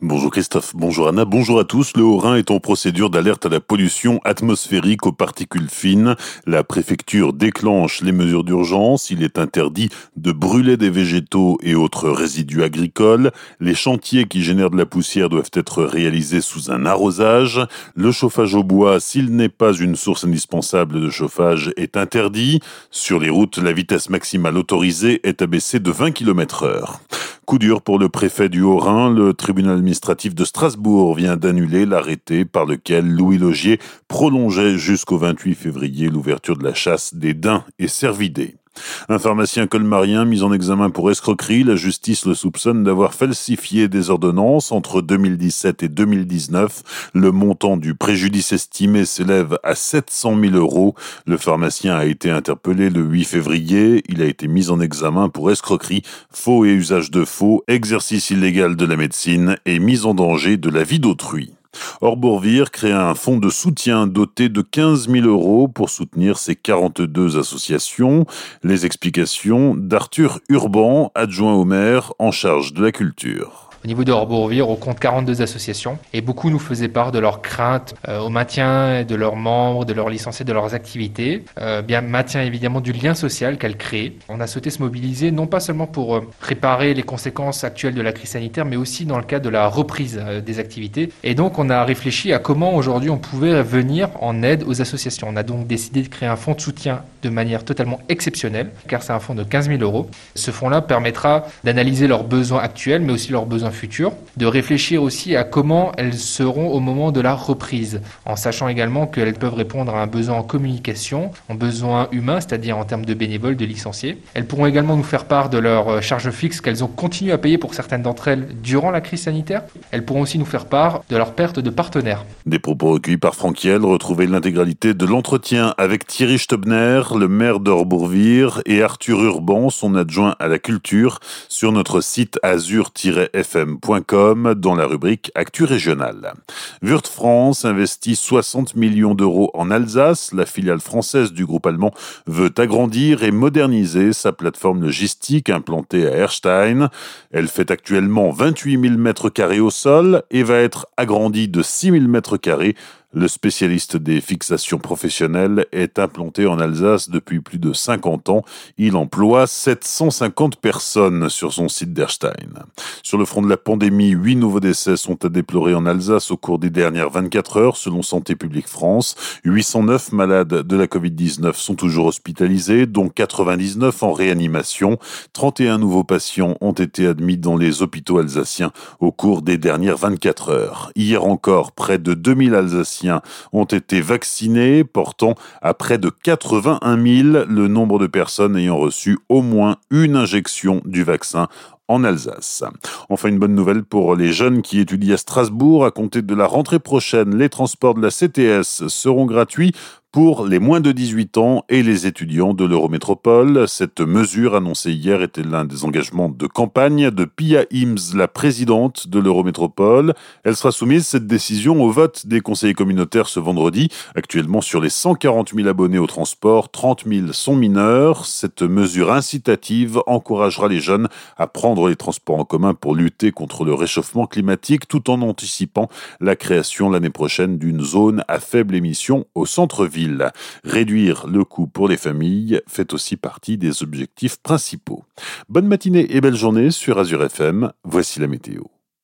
Bonjour Christophe, bonjour Anna, bonjour à tous. Le Haut-Rhin est en procédure d'alerte à la pollution atmosphérique aux particules fines. La préfecture déclenche les mesures d'urgence. Il est interdit de brûler des végétaux et autres résidus agricoles. Les chantiers qui génèrent de la poussière doivent être réalisés sous un arrosage. Le chauffage au bois, s'il n'est pas une source indispensable de chauffage, est interdit. Sur les routes, la vitesse maximale autorisée est abaissée de 20 km heure. Coup dur pour le préfet du Haut-Rhin, le tribunal administratif de Strasbourg vient d'annuler l'arrêté par lequel Louis Logier prolongeait jusqu'au 28 février l'ouverture de la chasse des daims et cervidés. Un pharmacien colmarien mis en examen pour escroquerie, la justice le soupçonne d'avoir falsifié des ordonnances entre 2017 et 2019. Le montant du préjudice estimé s'élève à 700 000 euros. Le pharmacien a été interpellé le 8 février. Il a été mis en examen pour escroquerie, faux et usage de faux, exercice illégal de la médecine et mise en danger de la vie d'autrui. Orbourvire créa un fonds de soutien doté de 15 000 euros pour soutenir ses 42 associations. Les explications d'Arthur Urban, adjoint au maire en charge de la culture. Au niveau de Orbourvire, on compte 42 associations et beaucoup nous faisaient part de leurs craintes euh, au maintien de leurs membres, de leurs licenciés, de leurs activités, euh, bien maintien évidemment du lien social qu'elles créent. On a souhaité se mobiliser non pas seulement pour euh, préparer les conséquences actuelles de la crise sanitaire, mais aussi dans le cadre de la reprise des activités. Et donc on a réfléchi à comment aujourd'hui on pouvait venir en aide aux associations. On a donc décidé de créer un fonds de soutien de manière totalement exceptionnelle, car c'est un fonds de 15 000 euros. Ce fonds-là permettra d'analyser leurs besoins actuels, mais aussi leurs besoins futur, de réfléchir aussi à comment elles seront au moment de la reprise, en sachant également qu'elles peuvent répondre à un besoin en communication, en besoin humain, c'est-à-dire en termes de bénévoles, de licenciés. Elles pourront également nous faire part de leurs euh, charges fixes qu'elles ont continué à payer pour certaines d'entre elles durant la crise sanitaire. Elles pourront aussi nous faire part de leur perte de partenaires. Des propos recueillis par Franquiel, retrouvez l'intégralité de l'entretien avec Thierry Stubner, le maire d'Orbourvire, et Arthur Urban, son adjoint à la culture, sur notre site dans la rubrique Actu régionale. Wurt France investit 60 millions d'euros en Alsace. La filiale française du groupe allemand veut agrandir et moderniser sa plateforme logistique implantée à Erstein. Elle fait actuellement 28 000 mètres carrés au sol et va être agrandie de 6 000 mètres carrés le spécialiste des fixations professionnelles est implanté en Alsace depuis plus de 50 ans. Il emploie 750 personnes sur son site d'Erstein. Sur le front de la pandémie, 8 nouveaux décès sont à déplorer en Alsace au cours des dernières 24 heures, selon Santé publique France. 809 malades de la Covid-19 sont toujours hospitalisés, dont 99 en réanimation. 31 nouveaux patients ont été admis dans les hôpitaux alsaciens au cours des dernières 24 heures. Hier encore, près de 2000 Alsaciens ont été vaccinés, portant à près de 81 000 le nombre de personnes ayant reçu au moins une injection du vaccin en Alsace. Enfin, une bonne nouvelle pour les jeunes qui étudient à Strasbourg. À compter de la rentrée prochaine, les transports de la CTS seront gratuits pour les moins de 18 ans et les étudiants de l'Eurométropole. Cette mesure annoncée hier était l'un des engagements de campagne de Pia Ims, la présidente de l'Eurométropole. Elle sera soumise, cette décision, au vote des conseillers communautaires ce vendredi. Actuellement, sur les 140 000 abonnés au transport, 30 000 sont mineurs. Cette mesure incitative encouragera les jeunes à prendre les transports en commun pour lutter contre le réchauffement climatique tout en anticipant la création l'année prochaine d'une zone à faible émission au centre-ville. Réduire le coût pour les familles fait aussi partie des objectifs principaux. Bonne matinée et belle journée sur Azure FM. Voici la météo.